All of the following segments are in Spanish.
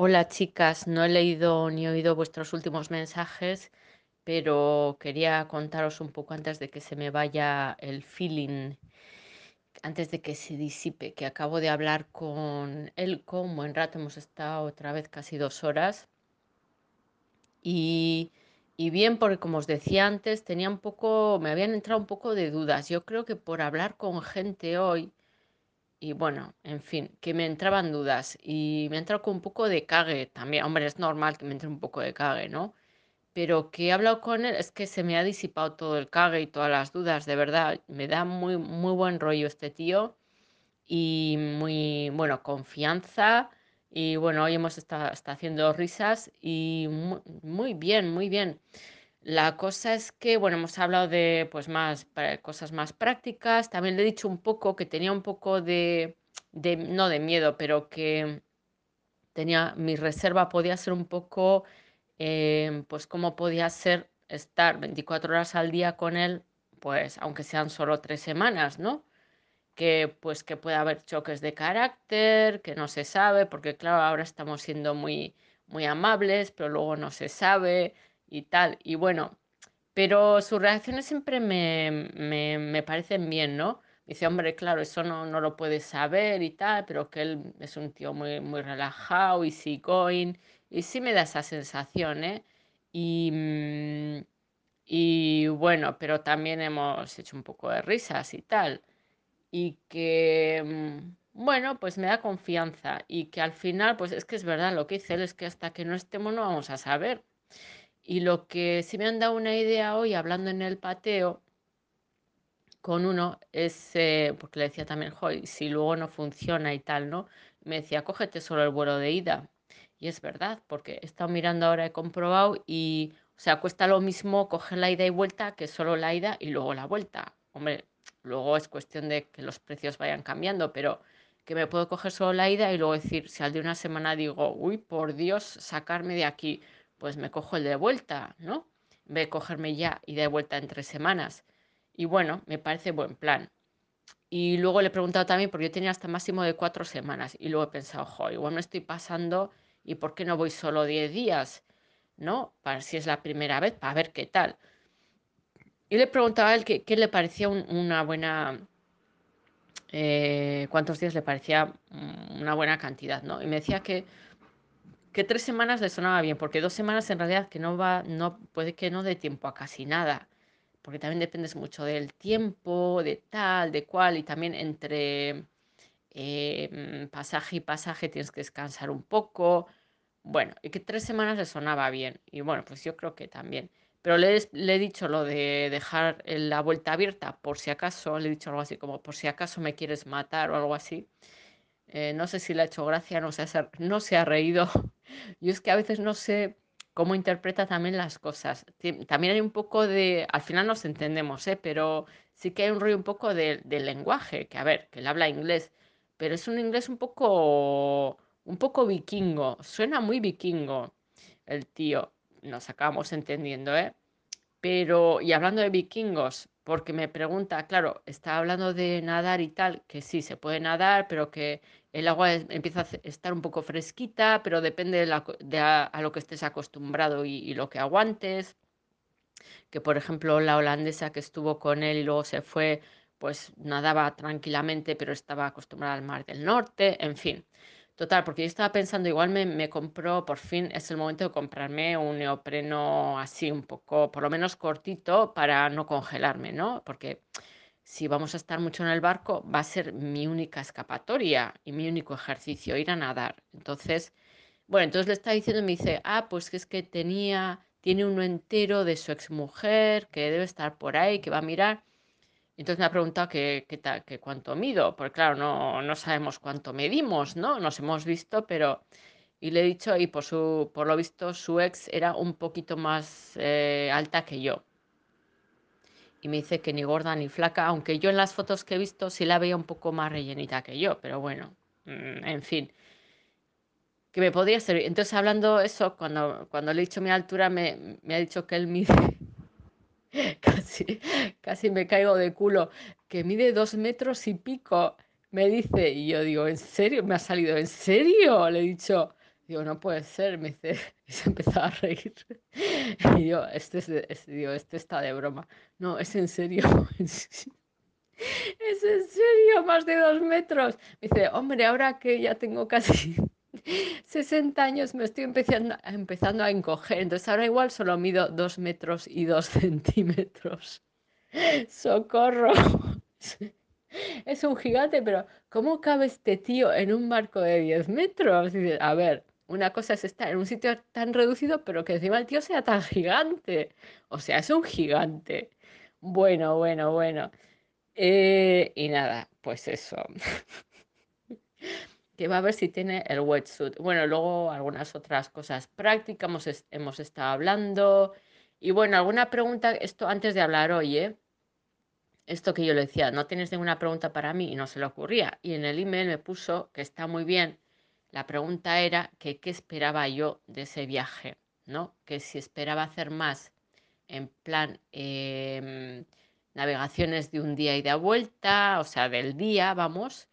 Hola chicas, no he leído ni oído vuestros últimos mensajes, pero quería contaros un poco antes de que se me vaya el feeling, antes de que se disipe, que acabo de hablar con él con buen rato, hemos estado otra vez casi dos horas. Y, y bien, porque como os decía antes, tenía un poco, me habían entrado un poco de dudas. Yo creo que por hablar con gente hoy y bueno, en fin, que me entraban dudas y me entrado con un poco de cague también. Hombre, es normal que me entre un poco de cague, ¿no? Pero que he hablado con él es que se me ha disipado todo el cague y todas las dudas, de verdad. Me da muy, muy buen rollo este tío y muy, bueno, confianza. Y bueno, hoy hemos estado, está haciendo risas y muy bien, muy bien. La cosa es que, bueno, hemos hablado de pues más cosas más prácticas. También le he dicho un poco que tenía un poco de, no de miedo, pero que tenía mi reserva podía ser un poco, em, pues cómo podía ser estar 24 horas al día con él, pues aunque sean solo tres semanas, ¿no? Que pues que puede haber choques de carácter, que no se sabe, porque claro, ahora estamos siendo muy, muy amables, pero luego no se sabe y tal. Y bueno. Pero sus reacciones siempre me, me, me parecen bien, ¿no? Dice, hombre, claro, eso no, no lo puedes saber y tal, pero que él es un tío muy, muy relajado, easygoing, y sí me da esa sensación, ¿eh? Y, mm, y bueno, pero también hemos hecho un poco de risas y tal, y que, mm, bueno, pues me da confianza, y que al final, pues es que es verdad, lo que dice él es que hasta que no estemos no vamos a saber. Y lo que sí me han dado una idea hoy hablando en el pateo con uno es, eh, porque le decía también, joy, si luego no funciona y tal, ¿no? Me decía, cógete solo el vuelo de ida. Y es verdad, porque he estado mirando ahora, he comprobado y, o sea, cuesta lo mismo coger la ida y vuelta que solo la ida y luego la vuelta. Hombre, luego es cuestión de que los precios vayan cambiando, pero que me puedo coger solo la ida y luego decir, si al de una semana digo, uy, por Dios, sacarme de aquí, pues me cojo el de vuelta, ¿no? En cogerme ya y de vuelta en tres semanas. Y bueno, me parece buen plan. Y luego le he preguntado también, porque yo tenía hasta máximo de cuatro semanas. Y luego he pensado, jo, igual me estoy pasando. ¿Y por qué no voy solo 10 días? ¿No? Para si es la primera vez, para ver qué tal. Y le preguntaba a él qué, le parecía un- una buena. eh, cuántos días le parecía mm, una buena cantidad, ¿no? Y me decía que, que tres semanas le sonaba bien, porque dos semanas en realidad que no va, no, puede que no dé tiempo a casi nada porque también dependes mucho del tiempo, de tal, de cual, y también entre eh, mm, pasaje y pasaje tienes que descansar un poco. Bueno, y que tres semanas le sonaba bien, y bueno, pues yo creo que también. Pero le, he- le he dicho lo de dejar la vuelta abierta por si acaso, le he dicho algo así como por si acaso me quieres matar o algo así. Eh, no sé si le ha hecho gracia, no se ha, no se ha reído. Yo es que a veces no sé cómo interpreta también las cosas. También hay un poco de, al final nos entendemos, ¿eh? Pero sí que hay un rollo un poco de- del lenguaje, que a ver, que él habla inglés, pero es un inglés un poco, un poco vikingo, suena muy vikingo el tío. Nos acabamos entendiendo, ¿eh? Pero, y hablando de vikingos, porque me pregunta, claro, está hablando de nadar y tal, que sí, se puede nadar, pero que el agua empieza a estar un poco fresquita, pero depende de, a lo que estés acostumbrado y, y lo que aguantes. Que, por ejemplo, la holandesa que estuvo con él y luego se fue, pues nadaba tranquilamente, pero estaba acostumbrada al mar del norte, en fin. Total, porque yo estaba pensando, igual me, me compro, por fin es el momento de comprarme un neopreno así un poco, por lo menos cortito, para no congelarme, ¿no? Porque si vamos a estar mucho en el barco, va a ser mi única escapatoria y mi único ejercicio, ir a nadar. Entonces, bueno, entonces le está diciendo me dice, ah, pues que es que tenía, tiene uno entero de su exmujer, que debe estar por ahí, que va a mirar. Entonces me ha preguntado que, tal, que cuánto mido, porque claro, no, no sabemos cuánto medimos, ¿no? Nos hemos visto, pero... Y le he dicho, y por su, por lo visto, su ex era un poquito más eh, alta que yo. Y me dice que ni gorda ni flaca, aunque yo en las fotos que he visto sí la veía un poco más rellenita que yo, pero bueno, mm, en fin, que me podría servir. Entonces, hablando eso, cuando, cuando le he dicho mi altura, me, me ha dicho que él mide, casi, casi me caigo de culo, que mide dos metros y pico, me dice, y yo digo, ¿en serio? Me ha salido, ¿en serio? Le he dicho, Digo, no puede ser, me dice, y se empezó a reír. Y yo, este, es digo, este está de broma. No, es en serio. Es en serio, más de dos metros. Me dice, hombre, ahora que ya tengo casi 60 años, me estoy empezando, empezando a encoger. Entonces ahora igual solo mido dos metros y dos centímetros. ¡Socorro! Es un gigante, pero ¿cómo cabe este tío en un barco de 10 metros? a ver, una cosa es estar en un sitio tan reducido, pero que encima el tío sea tan gigante. O sea, es un gigante. Bueno, bueno, bueno. Eh, y nada, pues eso. que va a ver si tiene el wetsuit. Bueno, luego algunas otras cosas prácticas hemos, hemos estado hablando. Y bueno, alguna pregunta, esto antes de hablar hoy, ¿eh? Esto que yo le decía, no tienes ninguna pregunta para mí y no se le ocurría. Y en el email me puso que está muy bien. La pregunta era que qué esperaba yo de ese viaje, ¿no? Que si esperaba hacer más en plan em, navegaciones de un día y de vuelta, o sea, del día, vamos,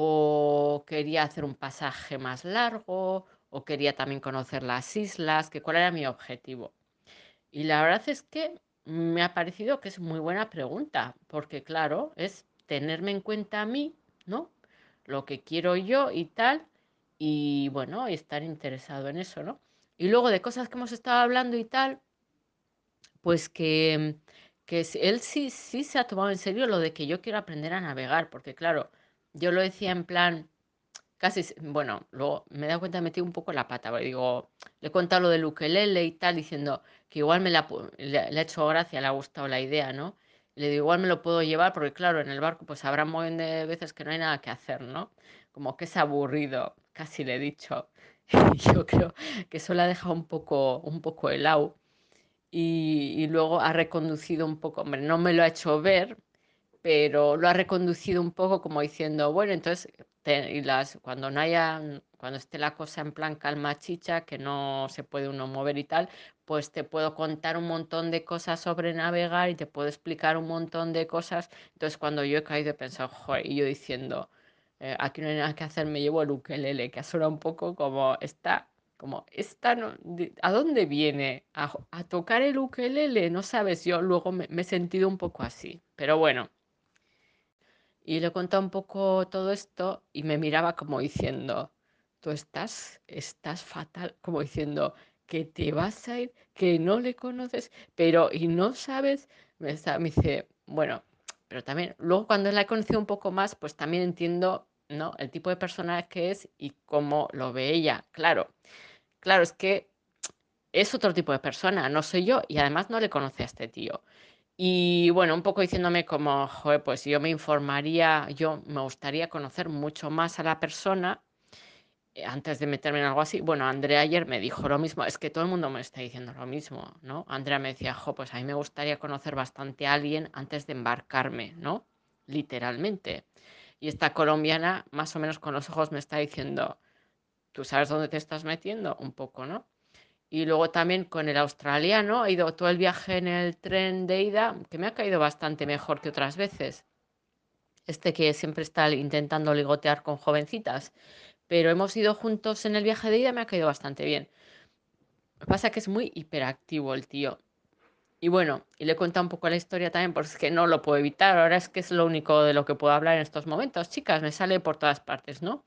o quería hacer un pasaje más largo, o quería también conocer las islas, que cuál era mi objetivo. Y la verdad es que me ha parecido que es muy buena pregunta, porque claro, es tenerme en cuenta a mí, ¿no? Lo que quiero yo y tal, y bueno, estar interesado en eso, ¿no? Y luego de cosas que hemos estado hablando y tal, pues que que él sí, sí se ha tomado en serio lo de que yo quiero aprender a navegar, porque claro, yo lo decía en plan, casi, bueno, luego me he dado cuenta, metí un poco la pata, porque digo, le he contado lo del ukelele y tal, diciendo que igual me la, le, ha hecho gracia, le ha gustado la idea, ¿no? Le digo, igual me lo puedo llevar, porque claro, en el barco pues habrá un montón de veces que no hay nada que hacer, ¿no? Como que es aburrido, casi le he dicho. Y yo creo que eso le ha dejado un poco, un poco helado y, luego ha reconducido un poco, hombre, no me lo ha hecho ver, pero lo ha reconducido un poco como diciendo, bueno, entonces, y las, cuando no haya, cuando esté la cosa en plan calma chicha, que no se puede uno mover y tal, pues te puedo contar un montón de cosas sobre navegar y te puedo explicar un montón de cosas. Entonces, cuando yo he caído he pensado, joder, y yo diciendo, eh, aquí no hay nada que hacer, me llevo el ukelele, que ha un poco como está como, esta no, ¿a dónde viene? ¿A, tocar el ukelele? No sabes, yo luego me, he sentido un poco así, pero bueno. Y le contado un poco todo esto y me miraba como diciendo, tú estás, estás fatal, como diciendo que te vas a ir, que no le conoces, pero y no sabes, me, me dice, bueno, pero también, luego cuando la he conocido un poco más, pues también entiendo, ¿no? El tipo de persona que es y cómo lo ve ella, claro. Claro, es que es otro tipo de persona, no soy yo, y además no le conoce a este tío. Y bueno, un poco diciéndome como, joder, pues yo me informaría, yo me gustaría conocer mucho más a la persona eh, antes de meterme en algo así. Bueno, Andrea ayer me dijo lo mismo, es que todo el mundo me está diciendo lo mismo, ¿no? Andrea me decía, jo, pues a mí me gustaría conocer bastante a alguien antes de embarcarme, ¿no? Literalmente. Y esta colombiana, más o menos con los ojos, me está diciendo, tú sabes dónde te estás metiendo un poco, ¿no? Y luego también con el australiano, he ido todo el viaje en el tren de ida, que me ha caído bastante mejor que otras veces. Este que siempre está intentando ligotear con jovencitas. Pero hemos ido juntos en el viaje de ida, me ha caído bastante bien. Pasa que es muy hiperactivo el tío. Y bueno, y le cuenta un poco la historia también, porque es que no lo puedo evitar. Ahora es que es lo único de lo que puedo hablar en estos momentos. Chicas, me sale por todas partes, ¿no?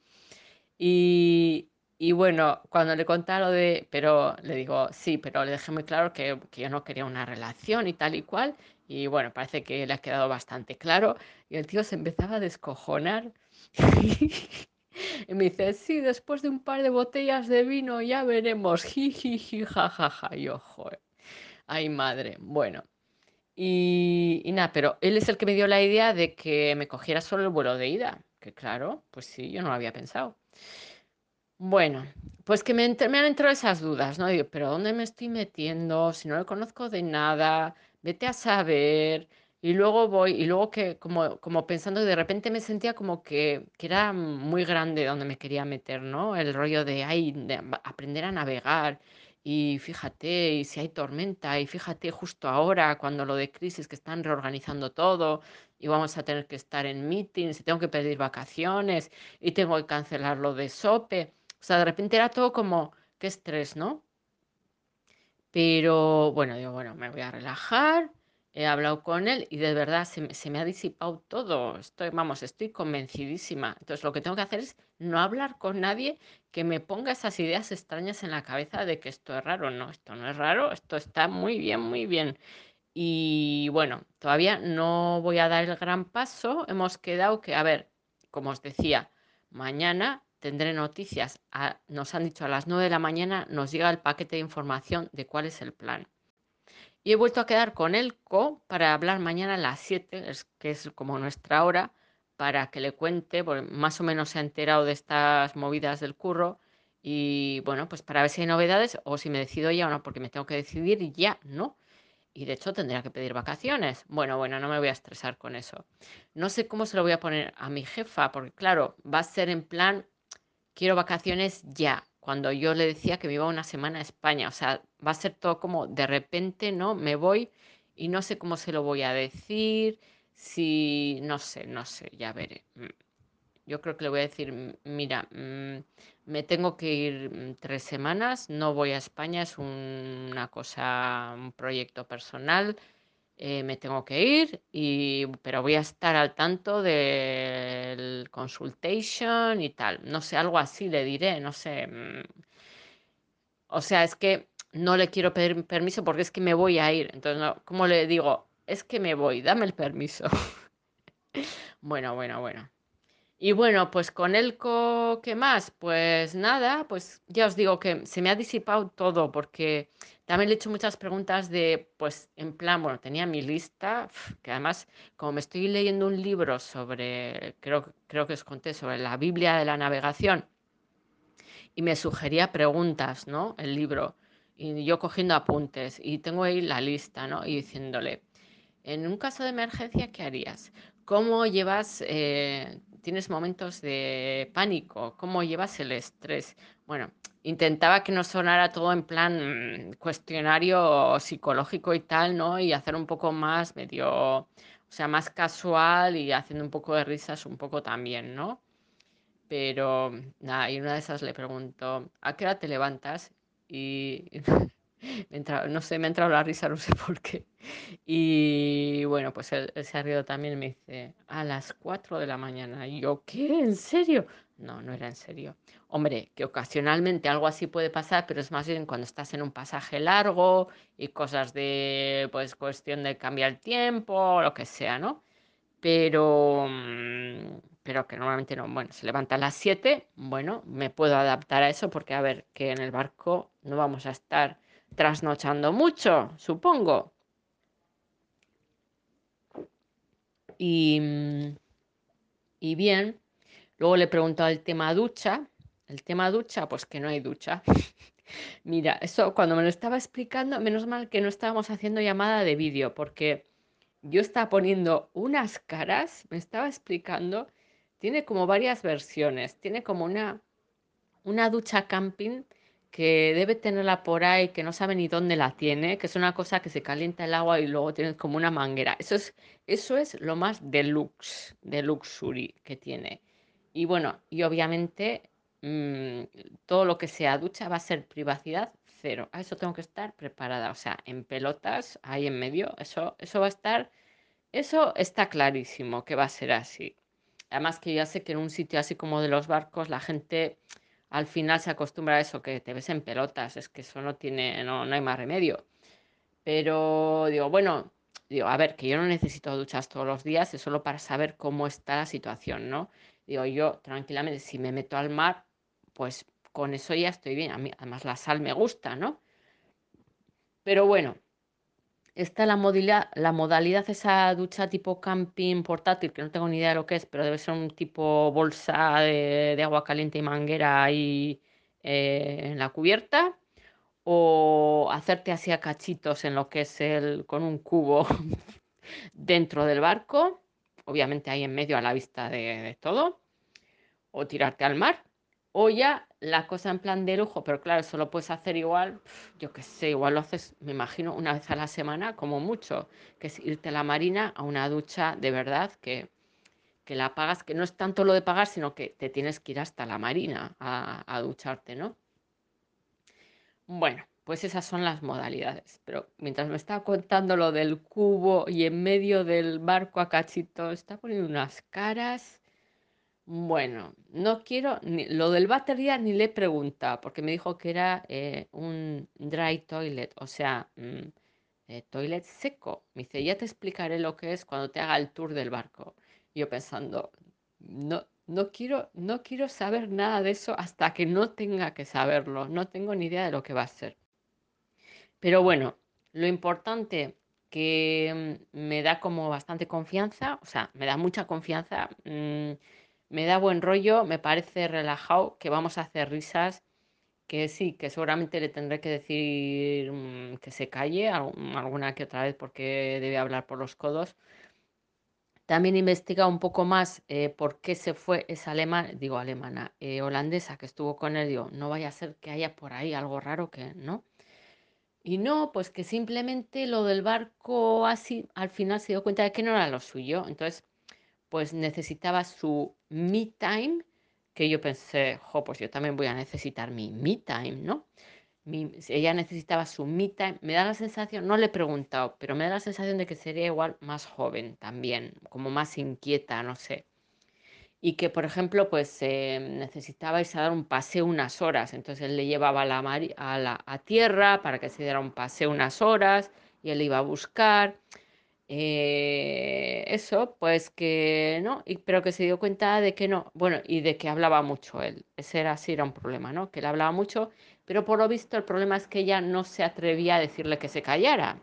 Y, y bueno, cuando le contaba lo de, pero le digo, sí, pero le dejé muy claro que, que, yo no quería una relación y tal y cual. Y bueno, parece que le ha quedado bastante claro. Y el tío se empezaba a descojonar. y me dice, sí, después de un par de botellas de vino ya veremos. Jijiji, jajaja. Yo, joder. Ay, madre. Bueno. Y, y nada, pero él es el que me dio la idea de que me cogiera solo el vuelo de ida. Que claro, pues sí, yo no lo había pensado. Bueno, pues que me, han entrado esas dudas, ¿no? Digo, pero ¿dónde me estoy metiendo? Si no lo conozco de nada, vete a saber. Y luego voy, y luego que como, como pensando, de repente me sentía como que, que era muy grande donde me quería meter, ¿no? El rollo de, ay, de aprender a navegar. Y fíjate, y si hay tormenta, y fíjate justo ahora, cuando lo de crisis, que están reorganizando todo, y vamos a tener que estar en meetings, y tengo que pedir vacaciones, y tengo que cancelar lo de SOPE O sea, de repente era todo como, qué estrés, ¿no? Pero bueno, digo, bueno, me voy a relajar, he hablado con él y de verdad se me, se me ha disipado todo. Estoy, vamos, estoy convencidísima. Entonces lo que tengo que hacer es no hablar con nadie que me ponga esas ideas extrañas en la cabeza de que esto es raro. No, esto no es raro, esto está muy bien, muy bien. Y bueno, todavía no voy a dar el gran paso. Hemos quedado que, a ver, como os decía, mañana tendré noticias. A- nos han dicho a las 9 de la mañana nos llega el paquete de información de cuál es el plan. Y he vuelto a quedar con el co para hablar mañana a las 7, es- que es como nuestra hora, para que le cuente, porque más o menos se ha enterado de estas movidas del curro. Y bueno, pues para ver si hay novedades o si me decido ya o no, porque me tengo que decidir ya, ¿no? Y de hecho tendría que pedir vacaciones. Bueno, bueno, no me voy a estresar con eso. No sé cómo se lo voy a poner a mi jefa, porque claro, va a ser en plan, quiero vacaciones ya, cuando yo le decía que me iba una semana a España. O sea, va a ser todo como de repente, ¿no? Me voy y no sé cómo se lo voy a decir, si, no sé, no sé, ya veré. Mm, Yo creo que le voy a decir, "M- mira, mm, me tengo que ir mm, tres semanas, no voy a España, es un- una cosa, un proyecto personal eh, me tengo que ir, y, pero voy a estar al tanto del consultation y tal. No sé, algo así le diré, no sé. mm, O sea, es que no le quiero pedir permiso porque es que me voy a ir. Entonces, no, ¿cómo le digo? Es que me voy, dame el permiso. Bueno, bueno, bueno. Y bueno, pues con el co, ¿qué más? Pues nada, pues ya os digo que se me ha disipado todo porque también le he hecho muchas preguntas de, pues en plan, bueno, tenía mi lista, que además, como me estoy leyendo un libro sobre, creo, creo que os conté, sobre la Biblia de la navegación, y me sugería preguntas, ¿no? El libro, y yo cogiendo apuntes, y tengo ahí la lista, ¿no? Y diciéndole, en un caso de emergencia, ¿qué harías? ¿Cómo llevas, eh, tienes momentos de pánico? ¿Cómo llevas el estrés? Bueno, intentaba que no sonara todo en plan mm, cuestionario psicológico y tal, ¿no? Y hacer un poco más medio, o sea, más casual y haciendo un poco de risas un poco también, ¿no? Pero nada, y una de esas le pregunto, ¿a qué hora te levantas? Y no sé, me ha entrado la risa, no sé por qué. Y bueno, pues él, se ha rido también y me dice, a las 4 de la mañana. Yo, ¿qué? ¿En serio? No, no era en serio. Hombre, que ocasionalmente algo así puede pasar, pero es más bien cuando estás en un pasaje largo y cosas de, pues, cuestión de cambiar el tiempo, lo que sea, ¿no? Pero, mm, pero que normalmente no. Bueno, se levanta a las 7, bueno, me puedo adaptar a eso porque, a ver, que en el barco no vamos a estar trasnochando mucho, supongo. Y, y bien, luego le he preguntado el tema ducha. El tema ducha, pues que no hay ducha. Mira, eso cuando me lo estaba explicando, menos mal que no estábamos haciendo llamada de vídeo, porque yo estaba poniendo unas caras, me estaba explicando, tiene como varias versiones, tiene como una, una ducha camping que debe tenerla por ahí, que no sabe ni dónde la tiene, que es una cosa que se calienta el agua y luego tienes como una manguera. Eso es, eso es lo más deluxe, de luxury que tiene. Y bueno, y obviamente mm, todo lo que sea ducha va a ser privacidad cero. A eso tengo que estar preparada. O sea, en pelotas, ahí en medio, eso, eso va a estar eso está clarísimo que va a ser así. Además que ya sé que en un sitio así como de los barcos la gente al final se acostumbra a eso, que te ves en pelotas, es que eso no tiene, no, no hay más remedio. Pero digo, bueno, digo, a ver, que yo no necesito duchas todos los días, es solo para saber cómo está la situación, ¿no? Digo, yo tranquilamente, si me meto al mar, pues con eso ya estoy bien. A mí, además la sal me gusta, ¿no? Pero bueno. Está la modalidad, la modalidad esa ducha tipo camping portátil, que no tengo ni idea de lo que es, pero debe ser un tipo bolsa de, de agua caliente y manguera ahí eh, en la cubierta, o hacerte así a cachitos en lo que es el, con un cubo dentro del barco, obviamente ahí en medio a la vista de, de todo, o tirarte al mar, o ya la cosa en plan de lujo, pero claro, eso lo puedes hacer igual, yo qué sé, igual lo haces, me imagino, una vez a la semana, como mucho, que es irte a la marina a una ducha de verdad que, que la pagas, que no es tanto lo de pagar, sino que te tienes que ir hasta la marina a, a ducharte, ¿no? Bueno, pues esas son las modalidades. Pero mientras me estaba contando lo del cubo y en medio del barco a cachito, está poniendo unas caras. Bueno, no quiero, ni, lo del batería ni le he preguntado, porque me dijo que era eh, un dry toilet, o sea, mm, eh, toilet seco. Me dice, ya te explicaré lo que es cuando te haga el tour del barco. Yo pensando, no, no quiero, no quiero saber nada de eso hasta que no tenga que saberlo. No tengo ni idea de lo que va a ser. Pero bueno, lo importante que mm, me da como bastante confianza, o sea, me da mucha confianza, mm, me da buen rollo, me parece relajado, que vamos a hacer risas, que sí, que seguramente le tendré que decir mm, que se calle alguna que otra vez porque debe hablar por los codos. También investiga un poco más eh, por qué se fue esa alemana, digo alemana, eh, holandesa que estuvo con él. Digo, no vaya a ser que haya por ahí algo raro que, ¿no? Y no, pues que simplemente lo del barco así, al final se dio cuenta de que no era lo suyo. Entonces, pues necesitaba su me time, que yo pensé, jo, pues yo también voy a necesitar mi me time, ¿no? Mi- ella necesitaba su me time. Me da la sensación, no le he preguntado, pero me da la sensación de que sería igual más joven también, como más inquieta, no sé. Y que, por ejemplo, pues eh, necesitaba irse a dar un paseo unas horas. Entonces él le llevaba a la, a la a tierra para que se diera un paseo unas horas y él iba a buscar. Eh, eso, pues que no, y, pero que se dio cuenta de que no, bueno, y de que hablaba mucho él. Ese era, sí era un problema, ¿no? Que él hablaba mucho, pero por lo visto el problema es que ella no se atrevía a decirle que se callara.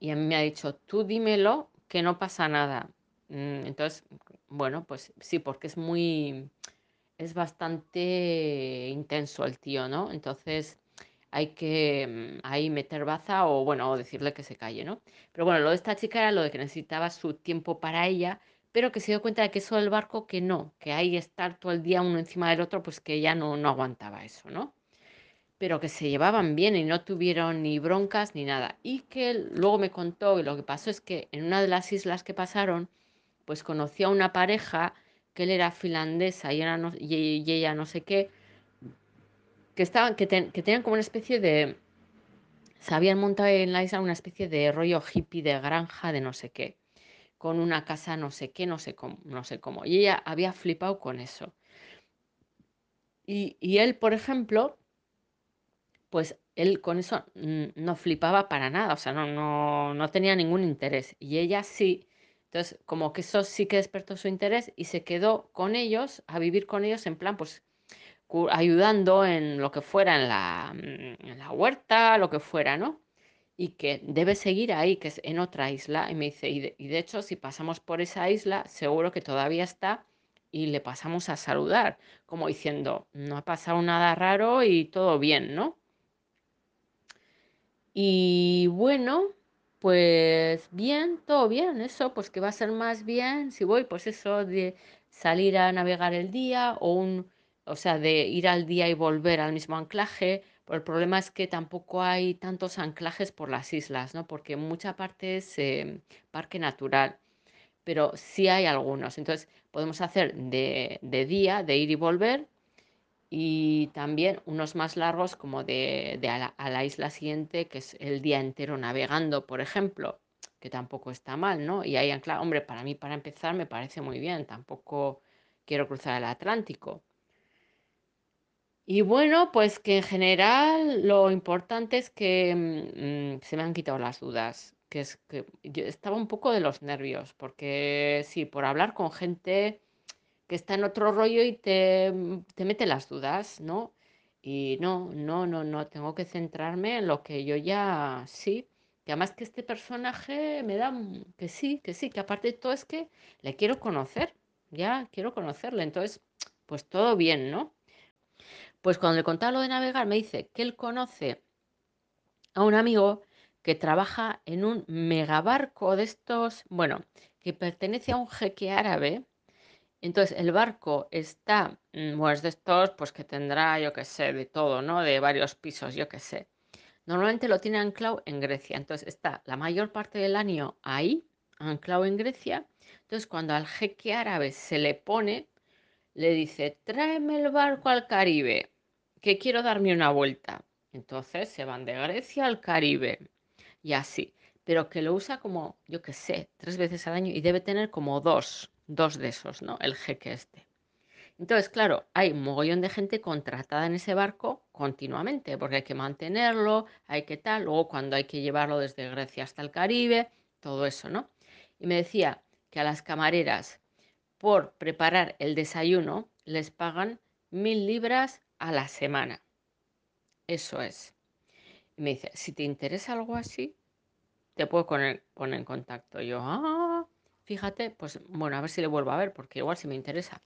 Y a mí me ha dicho, tú dímelo, que no pasa nada. Mm, Entonces, bueno, pues sí, porque es muy, es bastante intenso el tío, ¿no? Entonces hay que mm, ahí meter baza o bueno, o decirle que se calle, ¿no? Pero bueno, lo de esta chica era lo de que necesitaba su tiempo para ella, pero que se dio cuenta de que eso del barco que no, que ahí estar todo el día uno encima del otro, pues que ella no, no aguantaba eso, ¿no? Pero que se llevaban bien y no tuvieron ni broncas ni nada. Y que luego me contó, y lo que pasó es que en una de las islas que pasaron, pues conoció a una pareja, que él era finlandesa y, era y ella no sé qué, que estaban, que, ten- que tenían como una especie de, se habían montado en la isla una especie de rollo hippie de granja de no sé qué, con una casa no sé qué, no sé cómo, no sé cómo. Y ella había flipado con eso. Y, y él, por ejemplo, pues él con eso no flipaba para nada, o sea, no, no, no tenía ningún interés. Y ella sí. Entonces, como que eso sí que despertó su interés y se quedó con ellos, a vivir con ellos en plan, pues ayudando en lo que fuera, en la, mm, en la huerta, lo que fuera, ¿no? Y que debe seguir ahí, que es en otra isla. Y me dice, y de, y de hecho, si pasamos por esa isla, seguro que todavía está y le pasamos a saludar, como diciendo, no ha pasado nada raro y todo bien, ¿no? Y bueno, pues bien, todo bien, eso, pues que va a ser más bien si voy, pues eso de salir a navegar el día o un, o sea, de ir al día y volver al mismo anclaje. Pero el problema es que tampoco hay tantos anclajes por las islas, ¿no? Porque mucha parte es parque natural, pero sí hay algunos. Entonces podemos hacer de, de día, de ir y volver y también unos más largos como de, de a la, isla siguiente, que es el día entero navegando, por ejemplo, que tampoco está mal, ¿no? Y ahí ancla, hombre, para mí, para empezar, me parece muy bien, tampoco quiero cruzar el Atlántico. Y bueno, pues que en general lo importante es que mm, mm, se me han quitado las dudas, que es que yo estaba un poco de los nervios, porque sí, por hablar con gente que está en otro rollo y te, mm, te mete las dudas, ¿no? Y no, no, no, no, tengo que centrarme en lo que yo ya sí. Y además que este personaje me da que sí, que sí, que aparte de todo es que le quiero conocer, ya quiero conocerle, entonces, pues todo bien, ¿no? Pues cuando le contaba lo de navegar, me dice que él conoce a un amigo que trabaja en un megabarco de estos, bueno, que pertenece a un jeque árabe entonces, el barco está, mm, bueno, es de estos, pues que tendrá, yo qué sé, de todo, ¿no? De varios pisos, yo qué sé. Normalmente lo tiene anclado en Grecia. Entonces, está la mayor parte del año ahí, anclado en Grecia. Entonces, cuando al jeque árabe se le pone, le dice, tráeme el barco al Caribe, que quiero darme una vuelta. Entonces se van de Grecia al Caribe y así, pero que lo usa como, yo qué sé, tres veces al año y debe tener como dos, dos de esos, ¿no? El jeque este. Entonces, claro, hay un mogollón de gente contratada en ese barco continuamente, porque hay que mantenerlo, hay que tal, luego cuando hay que llevarlo desde Grecia hasta el Caribe, todo eso, ¿no? Y me decía que a las camareras por preparar el desayuno les pagan mil libras a la semana. Eso es. Y me dice, si te interesa algo así, te puedo poner, en contacto. yo, ah, fíjate, pues bueno, a ver si le vuelvo a ver, porque igual si me interesa.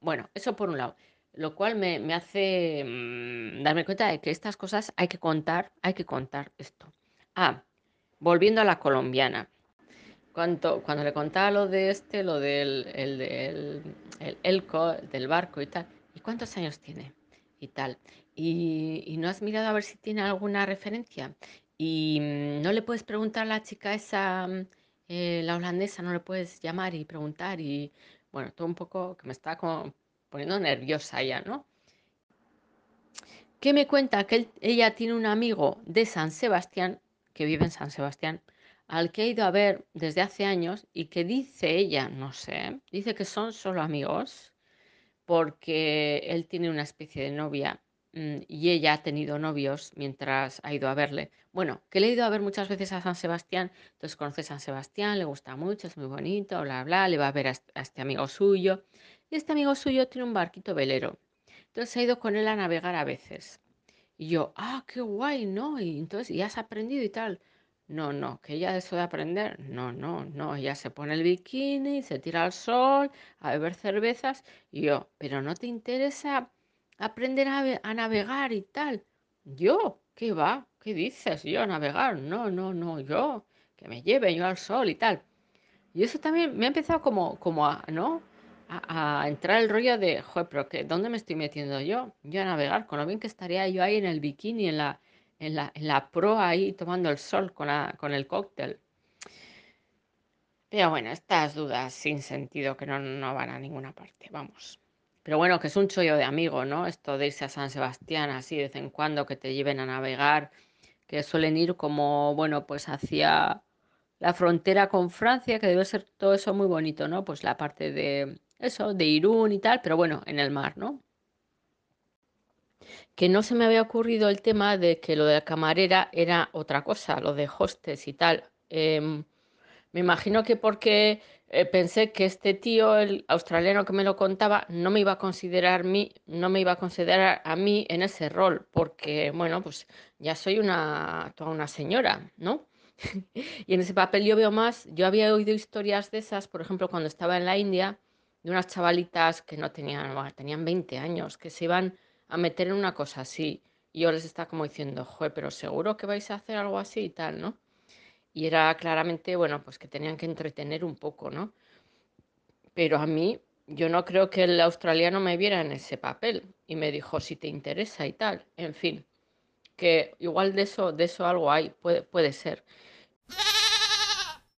Bueno, eso por un lado. Lo cual me, hace mm, darme cuenta de que estas cosas hay que contar, hay que contar esto. Ah, volviendo a la colombiana. Cuando, le contaba lo de este, lo del el, el, elco, del barco y tal, ¿y cuántos años tiene? Y tal. Y, no has mirado a ver si tiene alguna referencia. Y mm, no le puedes preguntar a la chica esa, mm, eh, la holandesa, no le puedes llamar y preguntar. Y bueno, todo un poco que me está como poniendo nerviosa ya, ¿no? ¿Qué me cuenta? Que ella tiene un amigo de San Sebastián, que vive en San Sebastián, al que ha ido a ver desde hace años y que dice ella, no sé, dice que son solo amigos porque él tiene una especie de novia mm, y ella ha tenido novios mientras ha ido a verle. Bueno, que le ha ido a ver muchas veces a San Sebastián, entonces conoce San Sebastián, le gusta mucho, es muy bonito, bla, bla, le va a ver a este amigo suyo. Y este amigo suyo tiene un barquito velero. Entonces ha ido con él a navegar a veces. Y yo, ah, qué guay, ¿no? Y entonces, ¿ya has aprendido y tal? No, no, que ella eso de aprender, no, no, no, ella se pone el bikini, se tira al sol, a beber cervezas, y yo, pero ¿no te interesa aprender a, navegar y tal? Yo, ¿qué va? ¿Qué dices? Yo navegar, no, no, no, yo, que me lleve yo al sol y tal. Y eso también me ha empezado como, como a, ¿no? A, entrar el rollo de, joder, pero que, ¿dónde me estoy metiendo yo? Yo a navegar, con lo bien que estaría yo ahí en el bikini, en la, en la, en la proa ahí tomando el sol con, con el cóctel. Pero bueno, estas dudas sin sentido que no, no van a ninguna parte, vamos. Pero bueno, que es un chollo de amigo, ¿no? Esto de irse a San Sebastián así de vez en cuando, que te lleven a navegar, que suelen ir como, bueno, pues hacia la frontera con Francia, que debe ser todo eso muy bonito, ¿no? Pues la parte de eso, de Irún y tal, pero bueno, en el mar, ¿no? Que no se me había ocurrido el tema de que lo de la camarera era otra cosa, lo de hostes y tal. Em, me imagino que porque eh, pensé que este tío, el australiano que me lo contaba, no me iba a considerar mí, no me iba a considerar a mí en ese rol, porque bueno, pues ya soy una toda una señora, ¿no? y en ese papel yo veo más, yo había oído historias de esas, por ejemplo, cuando estaba en la India, de unas chavalitas que no tenían, tenían 20 años, que se iban a meter en una cosa así. Y yo les estaba como diciendo, joder, pero seguro que vais a hacer algo así y tal, ¿no? Y era claramente, bueno, pues que tenían que entretener un poco, ¿no? Pero a mí, yo no creo que el australiano me viera en ese papel y me dijo, si te interesa y tal. En fin, que igual de eso, de eso algo hay, puede, puede ser.